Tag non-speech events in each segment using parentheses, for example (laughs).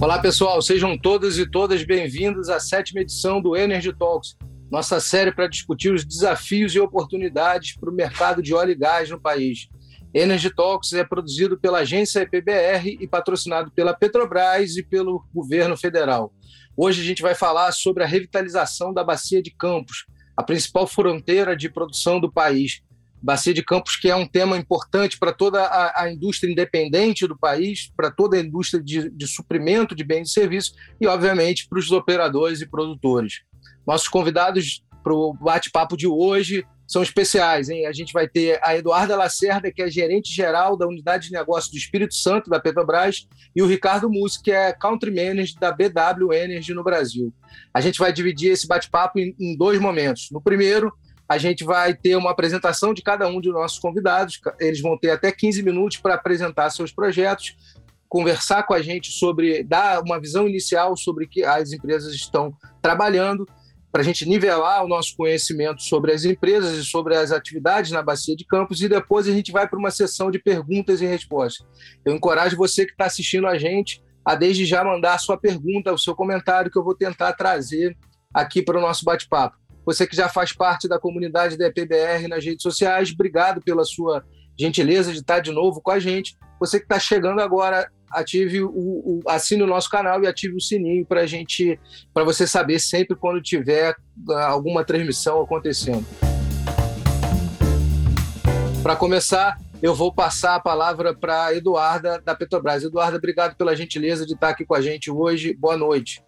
Olá, pessoal, sejam todas e todas bem-vindos à sétima edição do Energy Talks, nossa série para discutir os desafios e oportunidades para o mercado de óleo e gás no país. Energy Talks é produzido pela agência EPBR e patrocinado pela Petrobras e pelo governo federal. Hoje a gente vai falar sobre a revitalização da Bacia de Campos, a principal fronteira de produção do país. Bacia de Campos, que é um tema importante para toda a, a, indústria independente do país, para toda a indústria de, de suprimento de bens e serviços e, obviamente, para os operadores e produtores. Nossos convidados para o bate-papo de hoje são especiais, hein? A gente vai ter a Eduarda Lacerda, que é gerente geral da unidade de negócio do Espírito Santo da Petrobras, e o Ricardo Mussi, que é country manager da BW Energy no Brasil. A gente vai dividir esse bate-papo em, em dois momentos. No primeiro, a gente vai ter uma apresentação de cada um de nossos convidados. Eles vão ter até 15 minutos para apresentar seus projetos, conversar com a gente sobre, dar uma visão inicial sobre que as empresas estão trabalhando, para a gente nivelar o nosso conhecimento sobre as empresas e sobre as atividades na Bacia de Campos, e depois a gente vai para uma sessão de perguntas e respostas. Eu encorajo você que está assistindo a gente a desde já mandar a sua pergunta, o seu comentário, que eu vou tentar trazer aqui para o nosso bate-papo. Você que já faz parte da comunidade da EPBR nas redes sociais, obrigado pela sua gentileza de estar de novo com a gente. Você que está chegando agora, ative o, o, assine o nosso canal e ative o sininho para gente, para você saber sempre quando tiver ah, alguma transmissão acontecendo. Para começar, eu vou passar a palavra para Eduarda da Petrobras. Eduarda, obrigado pela gentileza de estar aqui com a gente hoje. Boa noite.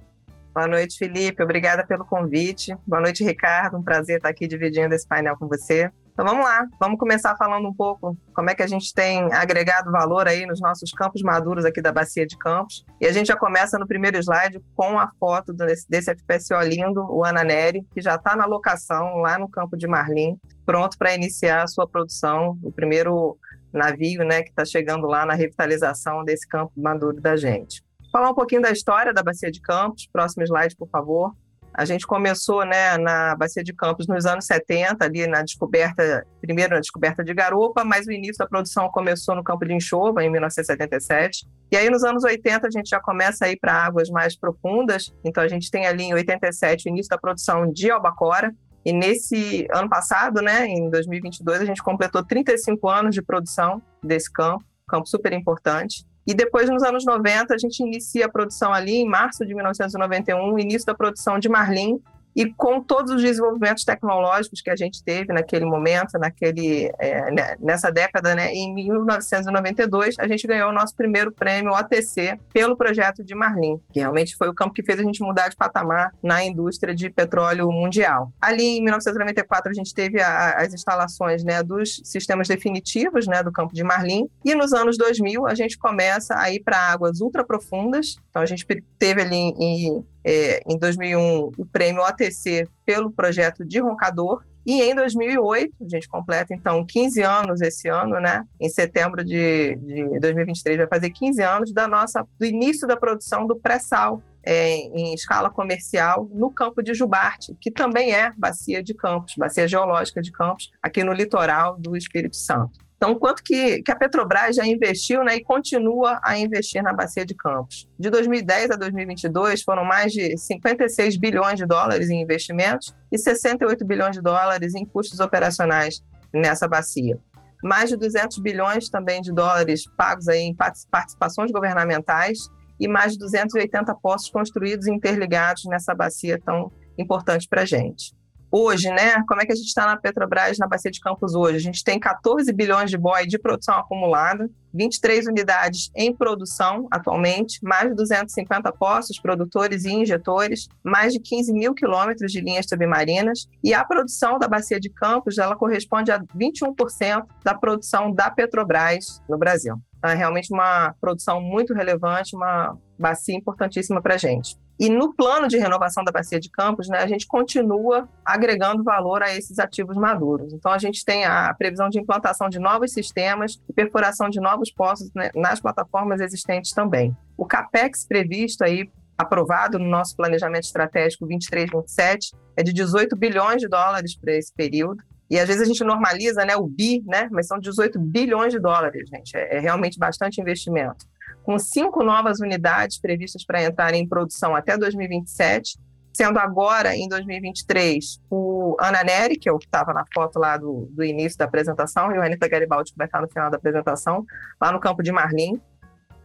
Boa noite, Felipe. Obrigada pelo convite. Boa noite, Ricardo. Um prazer estar aqui dividindo esse painel com você. Então vamos lá, vamos começar falando um pouco como é que a gente tem agregado valor aí nos nossos campos maduros aqui da Bacia de Campos. E a gente já começa no primeiro slide com a foto desse, desse FPSO lindo, o Ananeri, que já está na locação lá no campo de Marlim, pronto para iniciar a sua produção, o primeiro navio né, que está chegando lá na revitalização desse campo maduro da gente. Falar um pouquinho da história da Bacia de Campos. Próximo slide, por favor. A gente começou né, na Bacia de Campos nos anos 70, ali na descoberta, primeiro na descoberta de garupa, mas o início da produção começou no campo de Enxova, em 1977. E aí, nos anos 80, a gente já começa a ir para águas mais profundas. Então, a gente tem ali em 87 o início da produção de albacora. E nesse ano passado, né, em 2022, a gente completou 35 anos de produção desse campo, campo super importante. E depois, nos anos 90, a gente inicia a produção ali, em março de 1991, início da produção de Marlim, e com todos os desenvolvimentos tecnológicos que a gente teve naquele momento, naquele, é, né, nessa década, né, em 1992, a gente ganhou o nosso primeiro prêmio OTC pelo projeto de Marlim, que realmente foi o campo que fez a gente mudar de patamar na indústria de petróleo mundial. Ali, em 1994, a gente teve a, as instalações né, dos sistemas definitivos né, do campo de Marlim, e nos anos 2000 a gente começa a ir para águas ultraprofundas, então a gente teve ali em é, em 2001 o prêmio OTC pelo projeto de Roncador, e em 2008, a gente completa então 15 anos esse ano, né? Em setembro de, de 2023 vai fazer 15 anos da nossa do início da produção do pré-sal é, em escala comercial no campo de Jubarte, que também é bacia de Campos, bacia geológica de Campos, aqui no litoral do Espírito Santo. Então, quanto que, que a Petrobras já investiu né, e continua a investir na Bacia de Campos? De 2010 a 2022, foram mais de 56 bilhões de dólares em investimentos e 68 bilhões de dólares em custos operacionais nessa bacia. Mais de 200 bilhões também de dólares pagos aí em participações governamentais e mais de 280 postos construídos e interligados nessa bacia tão importante para a gente hoje, né? Como é que a gente está na Petrobras, na Bacia de Campos hoje? A gente tem 14 bilhões de boi de produção acumulada, 23 unidades em produção atualmente, mais de 250 postos produtores e injetores, mais de 15 mil quilômetros de linhas submarinas e a produção da Bacia de Campos ela corresponde a 21% da produção da Petrobras no Brasil. Então, é realmente uma produção muito relevante, uma bacia importantíssima para a gente. E no plano de renovação da bacia de campos, né, a gente continua agregando valor a esses ativos maduros. Então, a gente tem a previsão de implantação de novos sistemas e perfuração de novos poços né, nas plataformas existentes também. O CAPEX previsto aí, aprovado no nosso planejamento estratégico 23-27, é de 18 bilhões de dólares para esse período. E às vezes a gente normaliza né, o bi, né, mas são 18 bilhões de dólares, gente. É, é realmente bastante investimento. Com cinco novas unidades previstas para entrar em produção até 2027, sendo agora, em 2023, o Ana Neri, que é o que estava na foto lá do, do início da apresentação, e o Anitta Garibaldi, que vai estar no final da apresentação, lá no campo de Marlim.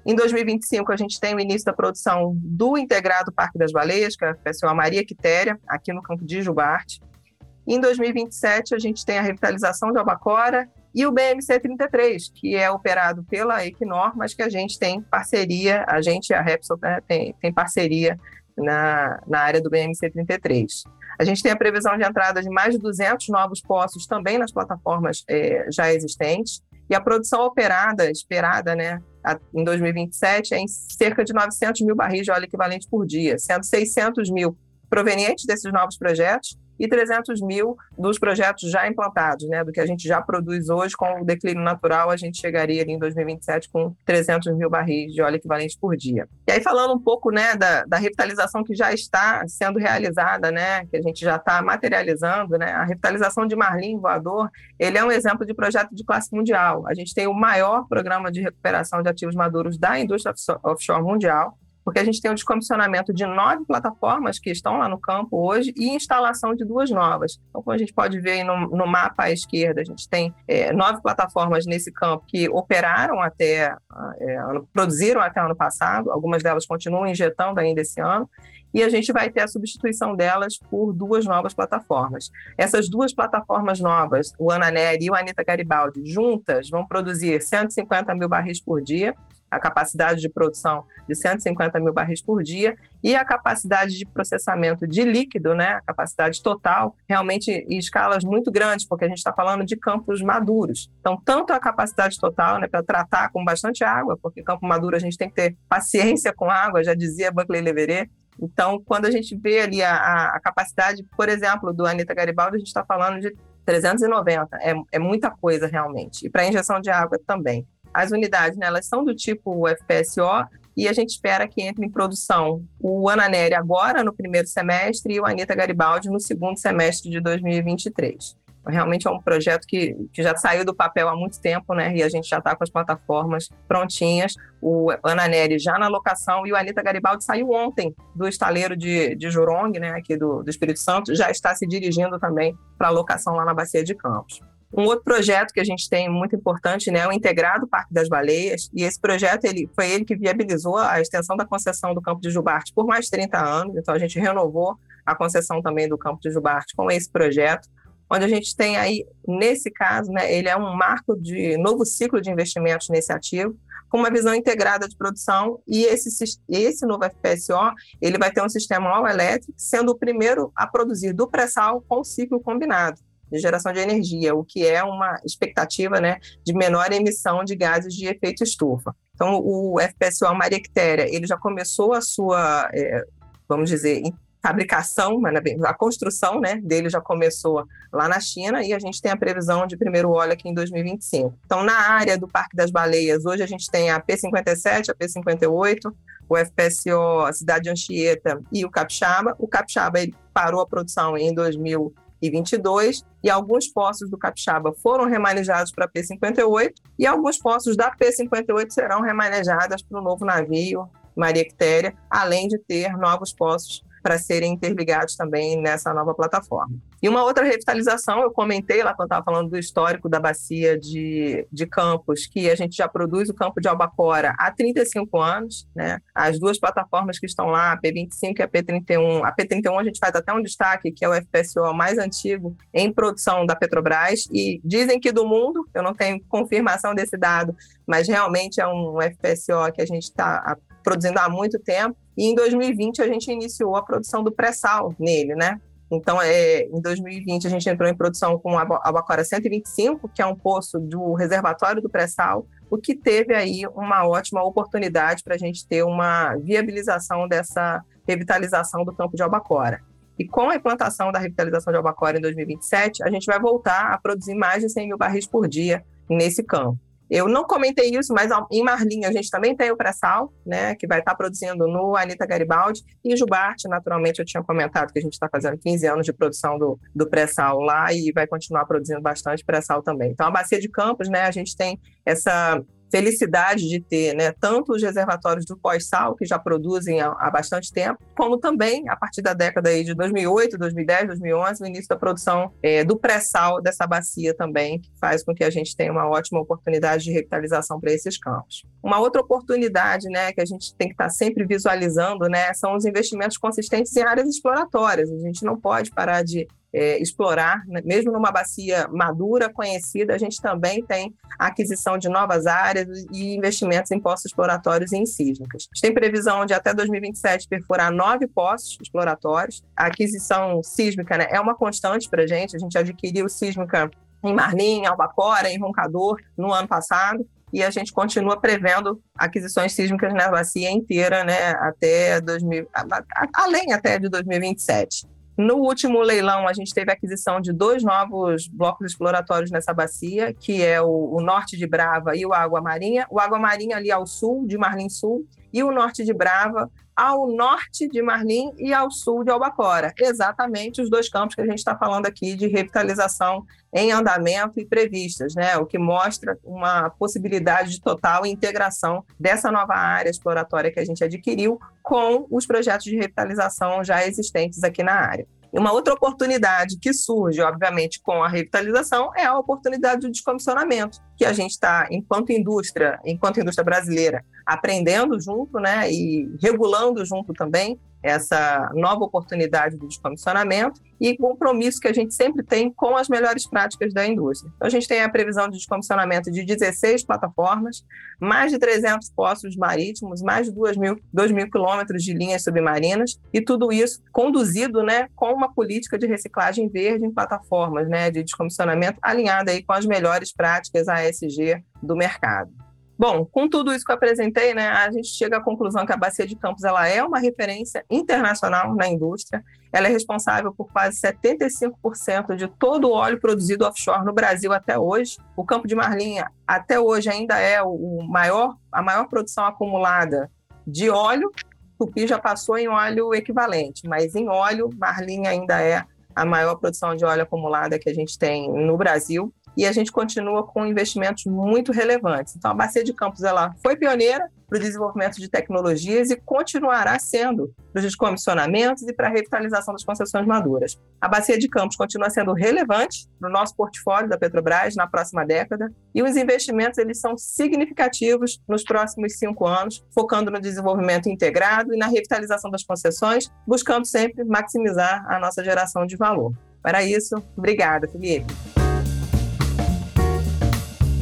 Em 2025, a gente tem o início da produção do integrado Parque das Baleias, que é a Maria Quitéria, aqui no campo de Jubarte. Em 2027, a gente tem a revitalização de Albacora e o BMC 33, que é operado pela Equinor, mas que a gente tem parceria, a gente a Repsol né, tem, tem parceria na, na área do BMC 33. A gente tem a previsão de entrada de mais de 200 novos postos também nas plataformas é, já existentes, e a produção operada, esperada né, em 2027, é em cerca de 900 mil barris de óleo equivalente por dia, sendo 600 mil provenientes desses novos projetos e 300 mil dos projetos já implantados, né, do que a gente já produz hoje, com o declínio natural, a gente chegaria ali em 2027 com 300 mil barris de óleo equivalente por dia. E aí falando um pouco, né, da, da revitalização que já está sendo realizada, né, que a gente já está materializando, né, a revitalização de Marlim Voador, ele é um exemplo de projeto de classe mundial. A gente tem o maior programa de recuperação de ativos maduros da indústria offshore mundial, porque a gente tem o descomissionamento de nove plataformas que estão lá no campo hoje e instalação de duas novas. Então, como a gente pode ver no, no mapa à esquerda, a gente tem é, nove plataformas nesse campo que operaram até, é, produziram até ano passado, algumas delas continuam injetando ainda esse ano, e a gente vai ter a substituição delas por duas novas plataformas. Essas duas plataformas novas, o Ananer e o Anita Garibaldi, juntas vão produzir 150 mil barris por dia, a capacidade de produção de 150 mil barris por dia e a capacidade de processamento de líquido, né, a capacidade total, realmente em escalas muito grandes, porque a gente está falando de campos maduros. Então, tanto a capacidade total, né, para tratar com bastante água, porque campo maduro a gente tem que ter paciência com água, já dizia Buckley Leverett, então, quando a gente vê ali a, a capacidade, por exemplo, do Anitta Garibaldi, a gente está falando de 390, é, é muita coisa realmente. E para injeção de água também. As unidades, né, elas são do tipo FPSO e a gente espera que entre em produção o Ananeri agora no primeiro semestre e o Anita Garibaldi no segundo semestre de 2023. Realmente é um projeto que, que já saiu do papel há muito tempo, né? E a gente já está com as plataformas prontinhas. O Ananeri já na locação e o Anita Garibaldi saiu ontem do estaleiro de, de Jurong, né? Aqui do, do Espírito Santo, já está se dirigindo também para a locação lá na Bacia de Campos. Um outro projeto que a gente tem muito importante né, é o Integrado Parque das Baleias, e esse projeto ele, foi ele que viabilizou a extensão da concessão do Campo de Jubarte por mais de 30 anos, então a gente renovou a concessão também do Campo de Jubarte com esse projeto, onde a gente tem aí, nesse caso, né, ele é um marco de novo ciclo de investimentos nesse ativo, com uma visão integrada de produção. E esse, esse novo FPSO ele vai ter um sistema all elétrico, sendo o primeiro a produzir do pré-sal com ciclo combinado de geração de energia, o que é uma expectativa né, de menor emissão de gases de efeito estufa. Então, o FPSO Maria Quitéria, ele já começou a sua, é, vamos dizer, fabricação, a construção né, dele já começou lá na China e a gente tem a previsão de primeiro óleo aqui em 2025. Então, na área do Parque das Baleias, hoje a gente tem a P57, a P58, o FPSO Cidade de Anchieta e o Capixaba. O Capixaba ele parou a produção em 2000 e 22, e alguns poços do Capixaba foram remanejados para P58, e alguns poços da P58 serão remanejados para o novo navio Maria Quitéria, além de ter novos poços para serem interligados também nessa nova plataforma. E uma outra revitalização, eu comentei lá quando estava falando do histórico da bacia de, de Campos, que a gente já produz o campo de Albacora há 35 anos, né? As duas plataformas que estão lá, a P25 e a P31. A P31 a gente faz até um destaque, que é o FPSO mais antigo em produção da Petrobras, e dizem que do mundo, eu não tenho confirmação desse dado, mas realmente é um FPSO que a gente está produzindo há muito tempo. E em 2020 a gente iniciou a produção do pré-sal nele, né? Então, é, em 2020 a gente entrou em produção com a Albacora 125, que é um poço do reservatório do pré-sal, o que teve aí uma ótima oportunidade para a gente ter uma viabilização dessa revitalização do campo de Albacora. E com a implantação da revitalização de Albacora em 2027, a gente vai voltar a produzir mais de 100 mil barris por dia nesse campo. Eu não comentei isso, mas em Marlinha a gente também tem o pré-sal, né, que vai estar produzindo no Anitta Garibaldi, e Jubarte, naturalmente, eu tinha comentado que a gente está fazendo 15 anos de produção do, do pré-sal lá e vai continuar produzindo bastante pré-sal também. Então, a Bacia de Campos, né, a gente tem essa felicidade de ter né, tanto os reservatórios do pós-sal, que já produzem há, há, bastante tempo, como também, a partir da década aí de 2008, 2010, 2011, o início da produção é, do pré-sal dessa bacia também, que faz com que a gente tenha uma ótima oportunidade de revitalização para esses campos. Uma outra oportunidade né, que a gente tem que estar tá sempre visualizando né, são os investimentos consistentes em áreas exploratórias. A gente não pode parar de é, explorar, né? mesmo numa bacia madura, conhecida, a gente também tem aquisição de novas áreas e investimentos em poços exploratórios e em sísmicas. A gente tem previsão de até 2027 perfurar nove poços exploratórios. A aquisição sísmica né, é uma constante para a gente, a gente adquiriu sísmica em Marlim, em Albacora, em Roncador, no ano passado e a gente continua prevendo aquisições sísmicas na bacia inteira, né, até 2000, além até de 2027. No último leilão, a gente teve a aquisição de dois novos blocos exploratórios nessa bacia, que é o, o, norte de Brava e o Água Marinha. O Água Marinha ali ao sul, de Marlim Sul, e o norte de Brava ao norte de Marlim e ao sul de Albacora. Exatamente os dois campos que a gente está falando aqui de revitalização em andamento e previstas, né? o que mostra uma possibilidade de total integração dessa nova área exploratória que a gente adquiriu com os projetos de revitalização já existentes aqui na área. E uma outra oportunidade que surge, obviamente, com a revitalização é a oportunidade do descomissionamento, que a gente está, enquanto indústria, enquanto indústria brasileira, aprendendo junto, né, e regulando junto também essa nova oportunidade do descomissionamento e compromisso que a gente sempre tem com as melhores práticas da indústria. Então, a gente tem a previsão de descomissionamento de 16 plataformas, mais de 300 poços marítimos, mais de 2 mil, 2 mil quilômetros de linhas submarinas e tudo isso conduzido né, com uma política de reciclagem verde em plataformas né, de descomissionamento alinhada aí com as melhores práticas ASG do mercado. Bom, com tudo isso que eu apresentei, né, a gente chega à conclusão que a Bacia de Campos ela é uma referência internacional na indústria. Ela é responsável por quase 75% de todo o óleo produzido offshore no Brasil até hoje. O Campo de Marlinha até hoje ainda é o maior, a maior produção acumulada de óleo. Tupi já passou em óleo equivalente, mas em óleo, Marlinha ainda é a maior produção de óleo acumulada que a gente tem no Brasil e a gente continua com investimentos muito relevantes. Então, a Bacia de Campos ela foi pioneira para o desenvolvimento de tecnologias e continuará sendo para os descomissionamentos e para a revitalização das concessões maduras. A Bacia de Campos continua sendo relevante no nosso portfólio da Petrobras na próxima década e os investimentos eles são significativos nos próximos cinco anos, focando no desenvolvimento integrado e na revitalização das concessões, buscando sempre maximizar a nossa geração de valor. Para isso, obrigada, Felipe.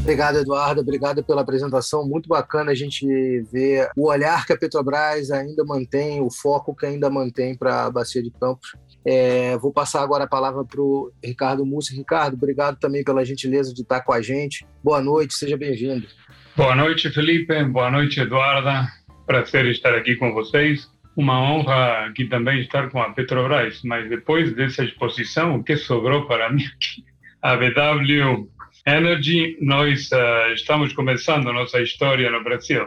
Obrigado, Eduardo. Obrigado pela apresentação. Muito bacana a gente ver o olhar que a Petrobras ainda mantém, o foco que ainda mantém para a Bacia de Campos. É, vou passar agora a palavra para o Ricardo Mussi. Ricardo, obrigado também pela gentileza de estar com a gente. Boa noite, seja bem-vindo. Boa noite, Felipe. Boa noite, Eduarda. Prazer estar aqui com vocês. Uma honra aqui também estar com a Petrobras, mas depois dessa exposição, o que sobrou para mim aqui? A BW Energy, nós uh, estamos começando a nossa história no Brasil.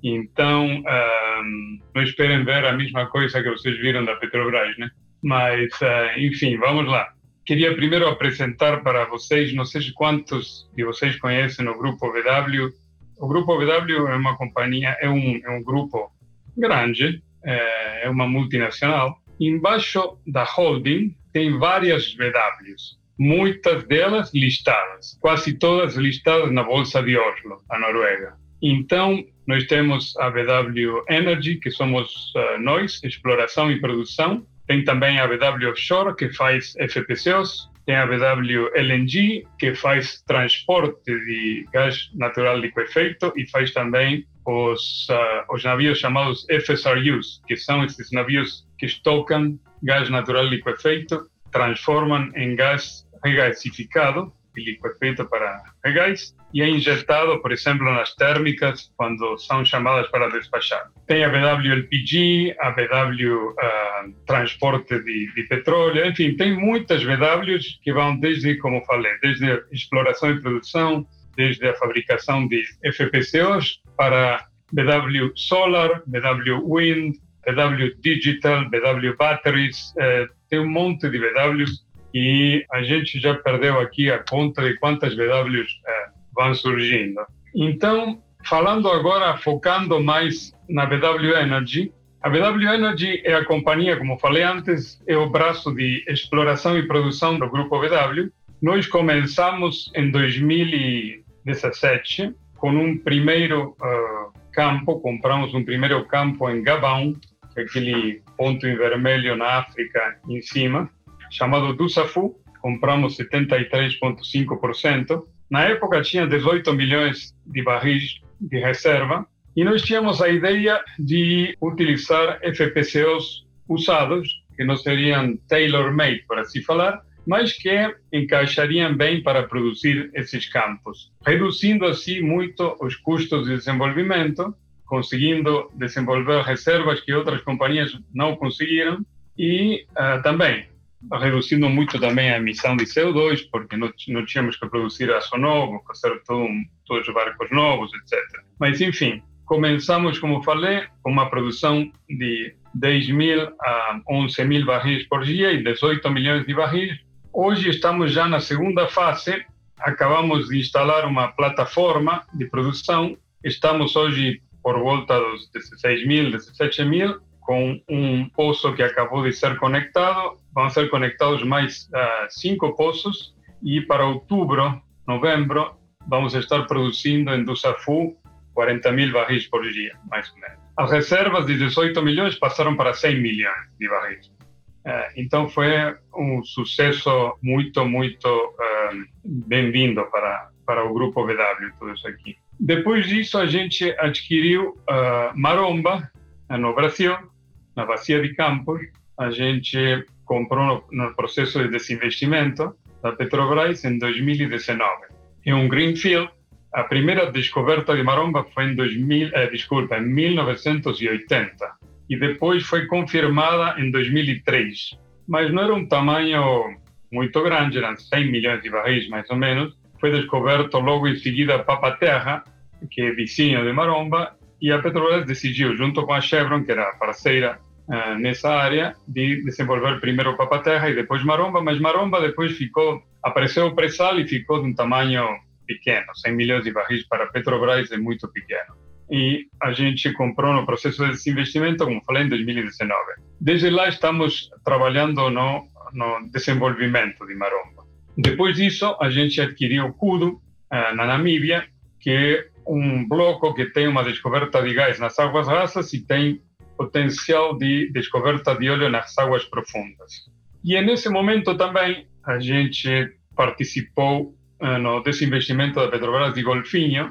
Então, ehm, não esperem ver a mesma coisa que vocês viram da Petrobras, né? Mas, uh, enfim, vamos lá. Queria primeiro apresentar para vocês, não sei quantos de vocês conhecem o Grupo VW. O Grupo VW é uma companhia, é um, é um grupo grande, é uma multinacional. Embaixo da holding tem várias VWs muitas delas listadas, quase todas listadas na Bolsa de Oslo, a Noruega. Então, nós temos a BW Energy, que somos uh, nós, exploração e produção. Tem também a BW Offshore, que faz FPCOs. Tem a BW LNG, que faz transporte de gás natural liquefeito e faz também os, uh, os navios chamados FSRUs, que são esses navios que estocam gás natural liquefeito transforman en gas regasificado y liquefeito para regás e é injetado, por exemplo, nas térmicas quando são chamadas para despachar. Tem a BW LPG, a BW uh, ah, transporte de, de, petróleo, enfim, tem muitas BWs que vão desde, como falei, desde exploração e produção, desde a fabricação de FPCOs para BW Solar, BW Wind, BW Digital, BW Batteries, eh, tem um monte de BWs e a gente já perdeu aqui a conta de quantas BWs eh, vão surgindo. Então, falando agora, focando mais na BW Energy, a BW Energy é a companhia, como falei antes, é o braço de exploração e produção do grupo BW. Nós começamos em 2017 com um primeiro uh, campo, compramos um primeiro campo em Gabão, é aquele ponto em vermelho na África em cima, chamado Dussafu, compramos 73,5%. Na época tinha 18 milhões de barris de reserva e nós tínhamos a ideia de utilizar FPCOs usados, que não seriam tailor-made, por assim falar, mas que encaixariam bem para produzir esses campos, reduzindo assim muito os custos de desenvolvimento, conseguindo desenvolver reservas que outras companhias não conseguiram e uh, também reduzindo muito também a emissão de CO2, porque não, tínhamos que produzir aço novo, fazer todo, todos os barcos novos, etc. Mas, enfim, começamos, como falei, com uma produção de 10 mil a 11 mil barris por dia e 18 milhões de barris. Hoje estamos já na segunda fase, acabamos de instalar uma plataforma de produção, estamos hoje por volta dos 16 mil, 17 mil, com um poço que acabou de ser conectado. Vão ser conectados mais uh, cinco poços e para outubro, novembro, vamos estar produzindo em Dussafu 40 mil barris por dia, mais ou menos. As reservas de 18 milhões passaram para 100 milhões de barris. Uh, então foi um sucesso muito, muito uh, bem-vindo para, para o grupo VW, tudo isso aqui. Depois disso, a gente adquiriu uh, Maromba, no Brasil, na Bacia de Campos. A gente comprou no, processo de desinvestimento da Petrobras em 2019. É um greenfield. A primeira descoberta de Maromba foi em 2000, eh, desculpa, em 1980 e depois foi confirmada em 2003. Mas não era um tamanho muito grande, eram 100 milhões de barris mais ou menos. Foi descoberto logo em seguida Papa Terra, que é vizinho de Maromba, e a Petrobras decidiu, junto com a Chevron, que era parceira uh, nessa área, de desenvolver primeiro Papa-Terra e depois Maromba, mas Maromba depois ficou, apareceu o pré-sal e ficou de um tamanho pequeno, 100 milhões de barris para Petrobras é muito pequeno. E a gente comprou no processo de desinvestimento, como falei, em 2019. Desde lá estamos trabalhando no, no desenvolvimento de Maromba. Depois disso, a gente adquiriu Kudu, uh, na Namíbia, que um bloco que tem uma descoberta de gás nas águas rasas e tem potencial de descoberta de óleo nas águas profundas. E nesse momento também a gente participou uh, no desinvestimento da Petrobras de Golfinho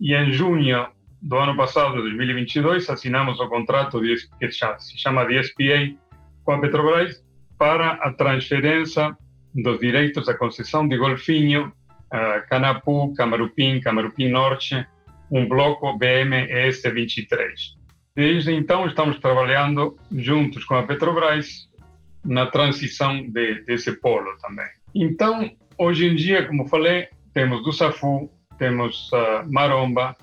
e em junho do ano passado, 2022, assinamos o contrato de, que se chama de SPA com a Petrobras para a transferência dos direitos da concessão de Golfinho uh, Canapu, Camarupim, Camarupim Norte, um bloco BMS-23. Desde então, estamos trabalhando juntos com a Petrobras na transição de, desse polo também. Então, hoje em dia, como falei, temos do Safu, temos uh, Maromba,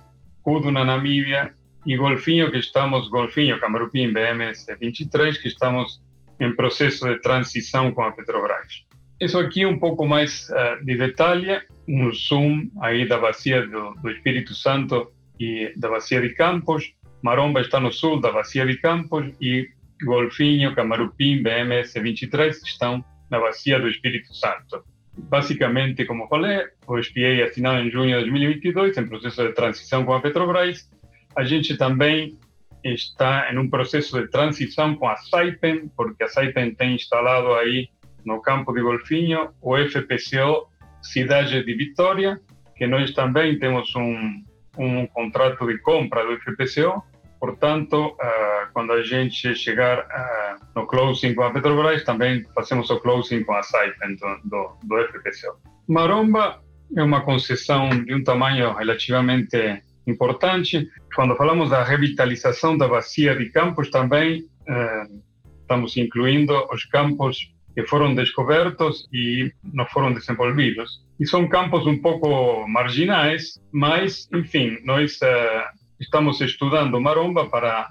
Kudu na Namíbia e Golfinho, que estamos, Golfinho, Camarupim, BMS-23, que estamos em processo de transição com a Petrobras. Isso aqui um pouco mais uh, de detalhe, um zoom aí da bacia do, do, Espírito Santo e da bacia de Campos. Maromba está no sul da bacia de Campos e Golfinho, Camarupim, BMS 23 estão na bacia do Espírito Santo. Basicamente, como falei, o SPA assinado em junho de 2022, em processo de transição com a Petrobras. A gente também está em um processo de transição com a Saipem, porque a Saipem tem instalado aí no campo de golfinho, o FPCO Cidade de Vitória, que nós também temos um, um contrato de compra do FPCO, portanto, uh, quando a gente chegar uh, no closing com a Petrobras, também fazemos o closing com a Saipem do, do, do FPCO. Maromba é uma concessão de um tamanho relativamente importante. Quando falamos da revitalização da bacia de campos, também uh, estamos incluindo os campos que foram descobertos e não foram desenvolvidos. E são campos um pouco marginais, mas, enfim, nós uh, estamos estudando maromba para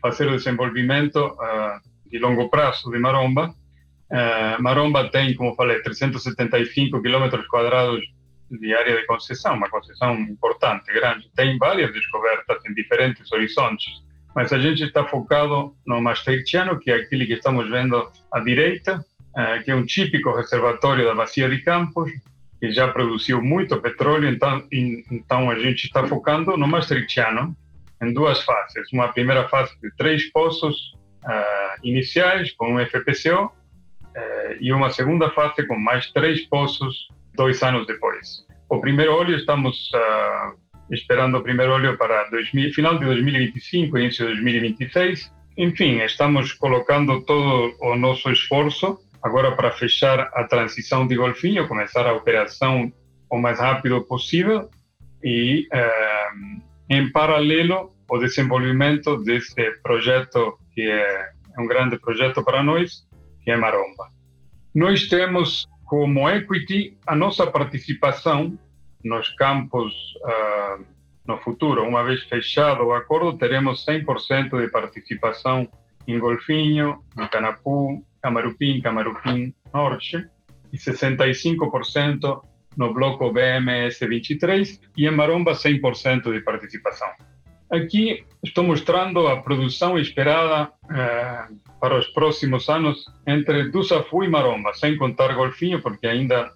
fazer o desenvolvimento uh, de longo prazo de maromba. Uh, maromba tem, como falei, 375 quilômetros quadrados de área de concessão, uma concessão importante, grande. Tem várias descobertas em diferentes horizontes, mas a gente está focado no Maastrichtiano, que é aquele que estamos vendo à direita, eh, que é um típico reservatório da bacia de Campos, que já produziu muito petróleo, então, então a gente está focando no Maastrichtiano, em duas fases. Uma primeira fase de três poços uh, iniciais, com um FPCO, uh, e uma segunda fase com mais três poços, dois anos depois. O primeiro óleo, estamos uh, esperando o primeiro óleo para 2000, final de 2025, início de 2026. Enfim, estamos colocando todo o nosso esforço agora para fechar a transição de Golfinho, começar a operação o mais rápido possível e, em paralelo, o desenvolvimento desse projeto que é um grande projeto para nós, que é Maromba. Nós temos como equity a nossa participação nos campos uh, no futuro. Uma vez fechado o acordo, teremos 100% de participação em Golfinho, em Canapu, Camarupim, Camarupim Norte e 65% no bloco BMS 23 e em Maromba 100% de participação. Aqui estou mostrando a produção esperada eh, para os próximos anos entre Dussafu e Maromba, sem contar Golfinho, porque ainda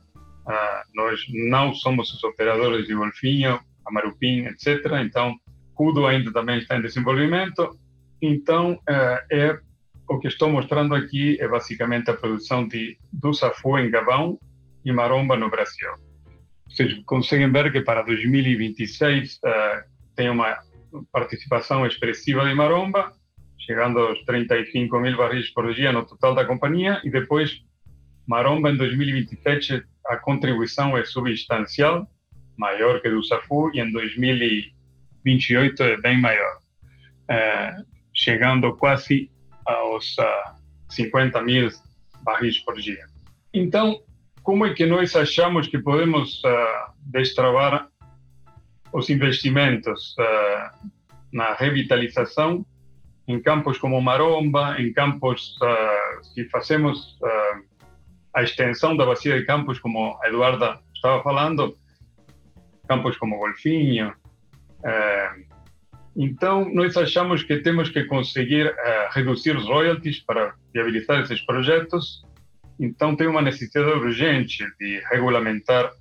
eh, nós não somos os operadores de Golfinho, Amarupim, etc. Então, Cudo ainda também está em desenvolvimento. Então, eh, é o que estou mostrando aqui é basicamente a produção de Dussafu em Gabão e Maromba no Brasil. Vocês conseguem ver que para 2026 tem uma participação expressiva de Maromba, chegando aos 35 mil barris por dia no total da companhia, e depois Maromba em 2027 a contribuição é substancial, maior que do Safu, e em 2028 é bem maior, é, chegando quase aos uh, ah, 50 mil barris por dia. Então, como é que nós achamos que podemos uh, destravar os investimentos uh, na revitalização em campos como Maromba, em campos, uh, se fazemos a extensão da bacia de campos, como a Eduarda estava falando, campos como Golfinho. Então, nós achamos que temos que conseguir reduzir os royalties para viabilizar esses projetos. Então, tem uma necessidade urgente de regulamentar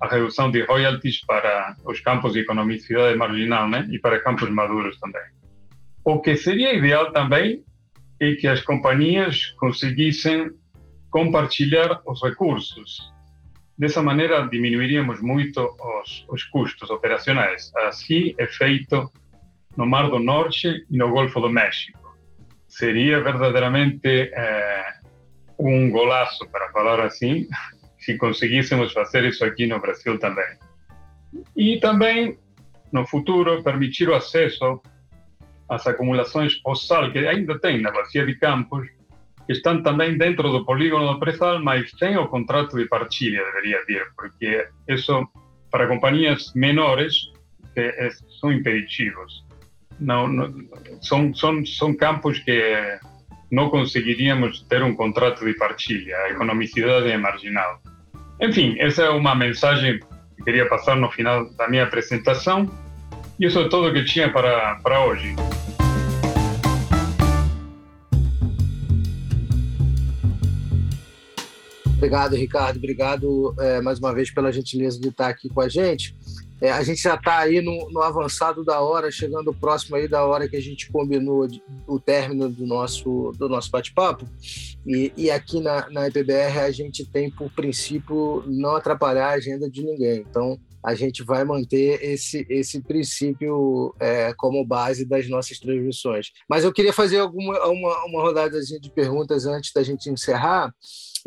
a redução de royalties para os campos de economicidade marginal né? e para campos maduros também. O que seria ideal também é que as companhias conseguissem compartilhar os recursos. Dessa maneira, diminuiríamos muito os, os custos operacionais. Assim é feito no Mar do Norte e no Golfo do México. Seria verdadeiramente é, um golaço, para falar assim, (laughs) se conseguíssemos fazer isso aqui no Brasil também. E também, no futuro, permitir o acesso às acumulações pós-sal, que ainda tem na bacia de Campos, que estão também dentro do polígono do pré-sal, mas sem o contrato de partilha, deveria ter, porque isso, para companhias menores, é, são impeditivos. Não, não, são, são, são campos que não conseguiríamos ter um contrato de partilha, a economicidade é marginal. Enfim, essa é uma mensagem que queria passar no final da minha apresentação. E isso é tudo que tinha para, para hoje. Obrigado, Ricardo. Obrigado é, mais uma vez pela gentileza de estar aqui com a gente. É, a gente já está aí no, no, avançado da hora, chegando próximo aí da hora que a gente combinou de, o término do nosso, do nosso bate-papo. E, e, aqui na, na EPBR a gente tem por princípio não atrapalhar a agenda de ninguém. Então a gente vai manter esse, esse princípio é, como base das nossas transmissões. Mas eu queria fazer alguma uma, uma rodada de perguntas antes da gente encerrar.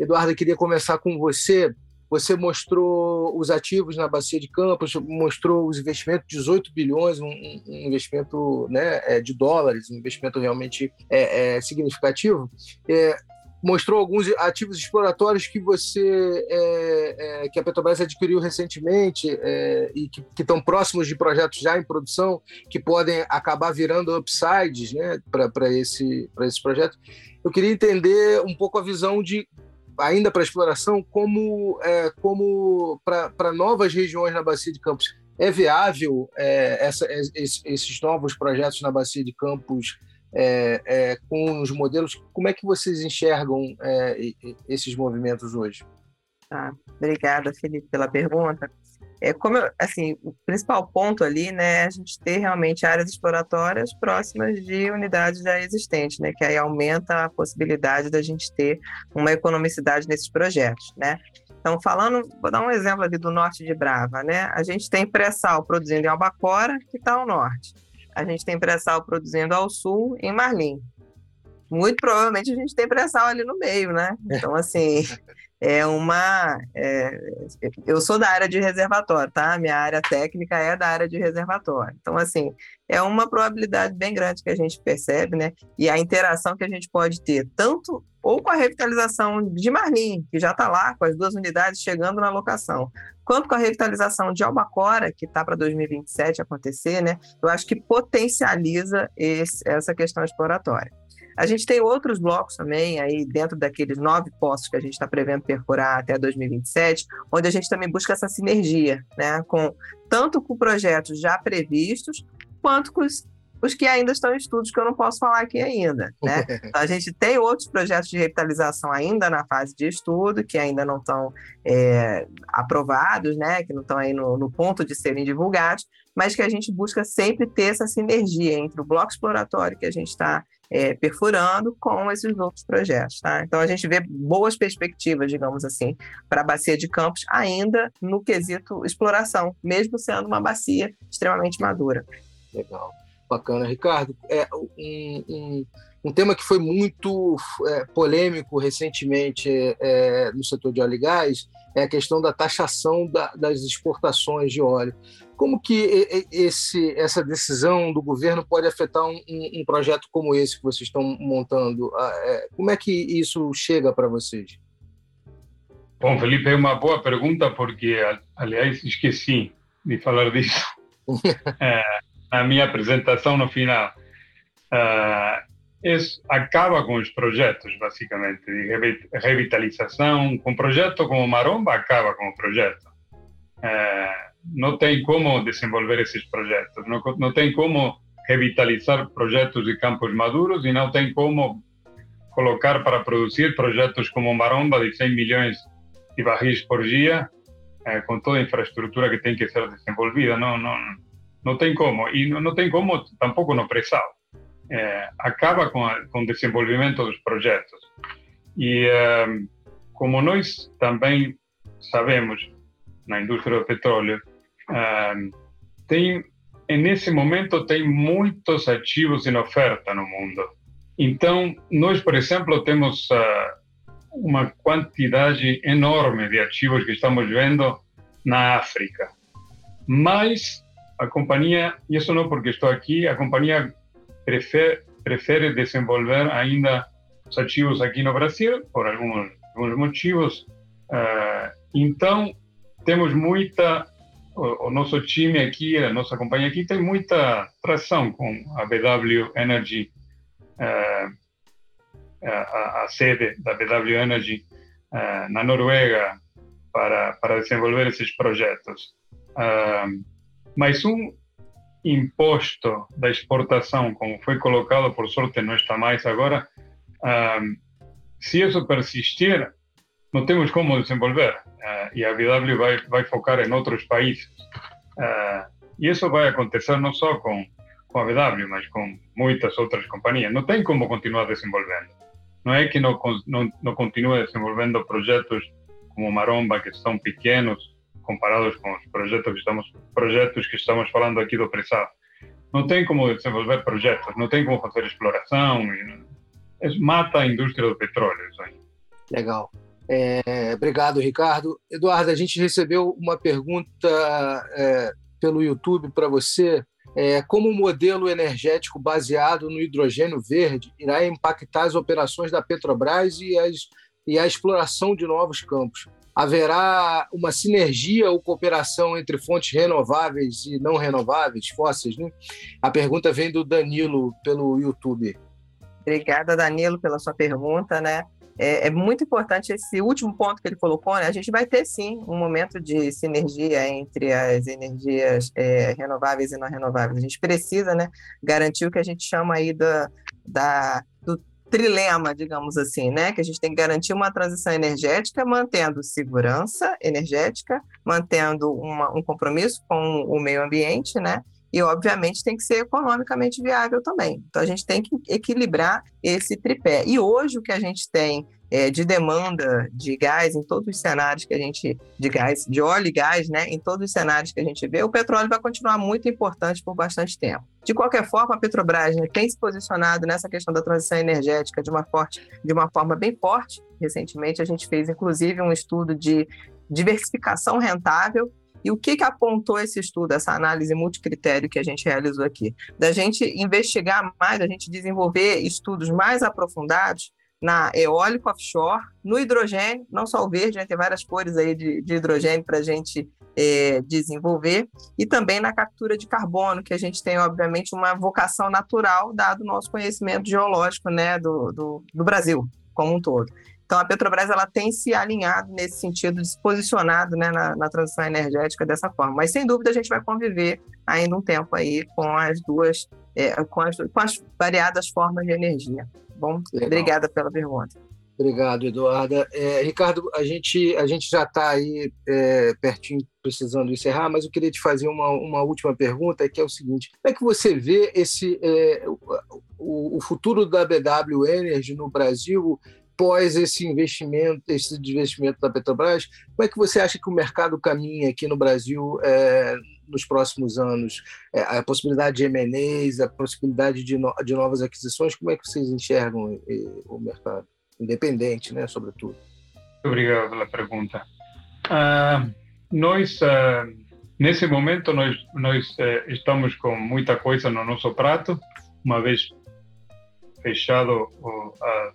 Eduardo, eu queria começar com você você mostrou os ativos na bacia de Campos, mostrou os investimentos, 18 bilhões, um, um investimento né, é, de dólares, um investimento realmente é, é, significativo. É, mostrou alguns ativos exploratórios que você é, é, que a Petrobras adquiriu recentemente e que, que, estão próximos de projetos já em produção que podem acabar virando upsides né, para esse, esse projeto. Eu queria entender um pouco a visão de ainda para exploração, como, é, como para novas regiões na Bacia de Campos. É viável é, essa, esses novos projetos na Bacia de Campos é, é, com os modelos? Como é que vocês enxergam é, esses movimentos hoje? Ah, obrigada, Felipe, pela pergunta. É como assim, o principal ponto ali, né, é a gente ter realmente áreas exploratórias próximas de unidades já existentes, né, que aí aumenta a possibilidade da gente ter uma economicidade nesses projetos, né? Então, falando, vou dar um exemplo ali do norte de Brava, né? A gente tem pré-sal produzindo em Albacora, que está ao norte. A gente tem pré-sal produzindo ao sul, em Marlim. Muito provavelmente a gente tem pré-sal ali no meio, né? Então, assim, (laughs) é uma. É, eu sou da área de reservatório, tá? Minha área técnica é da área de reservatório. Então, assim, é uma probabilidade bem grande que a gente percebe, né? E a interação que a gente pode ter, tanto ou com a revitalização de Marlim, que já está lá, com as duas unidades chegando na locação, quanto com a revitalização de Albacora, que está para 2027 acontecer, né? Eu acho que potencializa esse, essa questão exploratória. A gente tem outros blocos também, aí dentro daqueles nove postos que a gente está prevendo perfurar até 2027, onde a gente também busca essa sinergia, né, com tanto com projetos já previstos, quanto com os, os que ainda estão em estudos, que eu não posso falar aqui ainda. Né? (laughs) A gente tem outros projetos de revitalização ainda na fase de estudo, que ainda não estão é, aprovados, né? que não estão aí no, no ponto de serem divulgados, mas que a gente busca sempre ter essa sinergia entre o bloco exploratório que a gente está é, perfurando com esses outros projetos. Tá? Então, a gente vê boas perspectivas, digamos assim, para a bacia de Campos, ainda no quesito exploração, mesmo sendo uma bacia extremamente madura. Legal, bacana. Ricardo, é, um, um, um tema que foi muito é, polêmico recentemente é, no setor de óleo e gás é a questão da taxação da, das exportações de óleo. Como que esse, essa decisão do governo pode afetar um, um, projeto como esse que vocês estão montando? Ah, é, como é que isso chega para vocês? Bom, Felipe, é uma boa pergunta, porque, aliás, esqueci de falar disso (laughs) é, na minha apresentação no final. Uh, acaba com os projetos, basicamente, de revitalização. Com projeto como Maromba, acaba com o projeto. Uh, não tem como desenvolver esses projetos, não, não tem como revitalizar projetos de campos maduros e não tem como colocar para produzir projetos como Maromba de 100 milhões de barris por dia, eh, com toda a infraestrutura que tem que ser desenvolvida. Não, não, não tem como. E não, não tem como tampouco no pré-sal. Eh, acaba com, a, com o desenvolvimento dos projetos. E eh, como nós também sabemos, na indústria do petróleo, uh, tem nesse momento tem muitos ativos em oferta no mundo. Então, nós, por exemplo, temos uma quantidade enorme de ativos que estamos vendo na África. Mas a companhia, e isso não porque estou aqui, a companhia prefere, prefere desenvolver ainda os ativos aqui no Brasil, por alguns, alguns motivos. Uh, então, temos muita o, o, nosso time aqui, a nossa companhia aqui tem muita tração com a BW Energy, uh, a, a, sede da BW Energy uh, na Noruega para, para desenvolver esses projetos. Mas um imposto da exportação, como foi colocado, por sorte não está mais agora, se isso persistir, não temos como desenvolver. Uh, e a BW vai, vai focar em outros países. Uh, e isso vai acontecer não só com, com a BW, mas com muitas outras companhias. Não tem como continuar desenvolvendo. Não é que não, não, não continue desenvolvendo projetos como Maromba, que são pequenos comparados com os projetos que estamos, projetos que estamos falando aqui do pré Não tem como desenvolver projetos, não tem como fazer exploração. Mata a indústria do petróleo. Isso aí. Legal. É, obrigado, Ricardo. Eduardo, a gente recebeu uma pergunta é, pelo YouTube para você. É, como o modelo energético baseado no hidrogênio verde irá impactar as operações da Petrobras e, as, e a exploração de novos campos? Haverá uma sinergia ou cooperação entre fontes renováveis e não renováveis, fósseis? Né? A pergunta vem do Danilo pelo YouTube. Obrigada, Danilo, pela sua pergunta, né? é, é, muito importante esse último ponto que ele colocou, né? A gente vai ter sim um momento de sinergia entre as energias é, renováveis e não renováveis. A gente precisa, né, garantir o que a gente chama aí da, da do trilema, digamos assim, né? Que a gente tem que garantir uma transição energética, mantendo segurança energética, mantendo uma, um compromisso com o meio ambiente, né? e, obviamente, tem que ser economicamente viável também. Então, a gente tem que equilibrar esse tripé. E hoje, o que a gente tem é, de demanda de gás em todos os cenários que a gente. de gás, de óleo e gás, né? Em todos os cenários que a gente vê, o petróleo vai continuar muito importante por bastante tempo. De qualquer forma, a Petrobras né, tem se posicionado nessa questão da transição energética de uma, forte, de uma forma bem forte. Recentemente, a gente fez, inclusive, um estudo de diversificação rentável e o que, que apontou esse estudo, essa análise multicritério que a gente realizou aqui? Da gente investigar mais, a gente desenvolver estudos mais aprofundados na eólico offshore, no hidrogênio, não só o verde, né, tem várias cores aí de, de hidrogênio para a gente é, desenvolver, e também na captura de carbono, que a gente tem, obviamente, uma vocação natural, dado o nosso conhecimento geológico né, do, do, do Brasil como um todo. Então, a Petrobras ela tem se alinhado nesse sentido, se posicionado né, na, na, transição energética dessa forma. Mas, sem dúvida, a gente vai conviver ainda um tempo aí com as duas, é, com, as, com, as, variadas formas de energia. Bom, Legal. obrigada pela pergunta. Obrigado, Eduarda. É, Ricardo, a gente, a gente já está aí é, pertinho, precisando encerrar, mas eu queria te fazer uma, uma última pergunta, que é o seguinte: como é que você vê esse, é, o, o futuro da BW Energy no Brasil após esse investimento, esse investimento da Petrobras, como é que você acha que o mercado caminha aqui no Brasil é, nos próximos anos? É, a possibilidade de M&As, a possibilidade de, no, de novas aquisições, como é que vocês enxergam e, o mercado? Independente, né, sobretudo. Obrigado pela pergunta. Uh, nós, uh, nesse momento, nós, nós uh, estamos com muita coisa no nosso prato, uma vez fechado a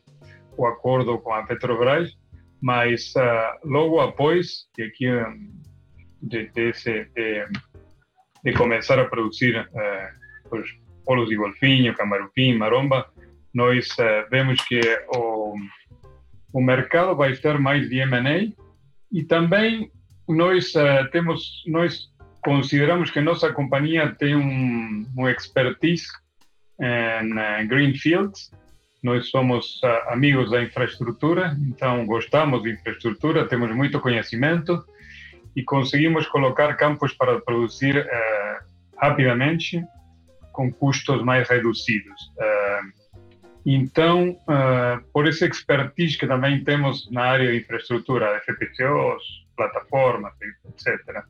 o acordo com a Petrobras, mas uh, logo após que aqui de, de, de, de, começar a produzir uh, os polos de golfinho, camarupim, maromba, nós uh, vemos que o, o mercado vai estar mais de M&A e também nós temos nós consideramos que nossa companhia tem um, um expertise em greenfields. Nós somos amigos da infraestrutura, então gostamos de infraestrutura, temos muito conhecimento e conseguimos colocar campos para produzir uh, rapidamente com custos mais reduzidos. Uh, então, por esse expertise que também temos na área de infraestrutura, FPCOs, plataformas, etc.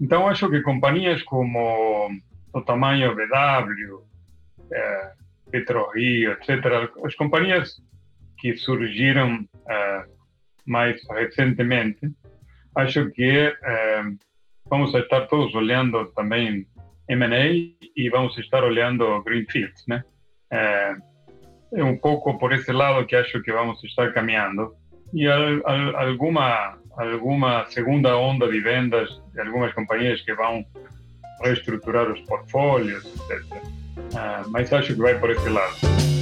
Então, acho que companhias como o tamanho BW, PetroRio, etc., as companhias que surgiram mais recentemente, acho que uh, vamos estar todos olhando também M&A e vamos estar olhando Greenfields, né? Uh, é um pouco por esse lado que acho que vamos estar caminhando. E al, al, alguma alguma segunda onda de vendas de algumas companhias que vão reestruturar os portfólios, etc. Ah, mas acho que vai por esse lado.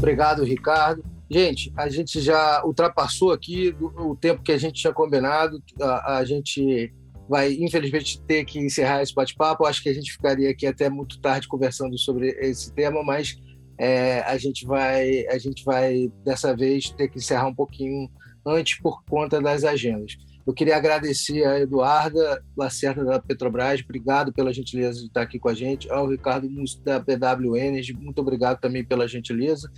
Obrigado, Ricardo. Gente, a gente já ultrapassou aqui o tempo que a gente tinha combinado. A, a gente vai, infelizmente, ter que encerrar esse bate-papo. Acho que a gente ficaria aqui até muito tarde conversando sobre esse tema, mas é, a gente vai, a gente vai dessa vez ter que encerrar um pouquinho antes por conta das agendas. Eu queria agradecer a Eduarda Lacerda da Petrobras, obrigado pela gentileza de estar aqui com a gente, ao Ricardo da BW Energy, muito obrigado também pela gentileza.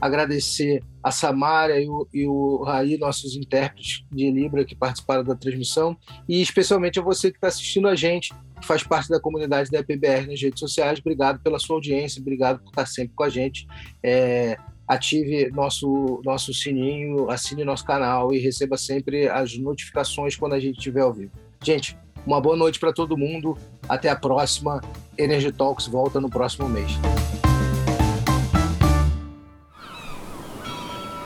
Agradecer a Samara e o, e o Raí, nossos intérpretes de Libra que participaram da transmissão, e especialmente a você que está assistindo a gente, que faz parte da comunidade da EPBR nas redes sociais. Obrigado pela sua audiência, obrigado por estar sempre com a gente. É, ative nosso, nosso sininho, assine nosso canal e receba sempre as notificações quando a gente estiver ao vivo. Gente, uma boa noite para todo mundo. Até a próxima. Energy Talks volta no próximo mês.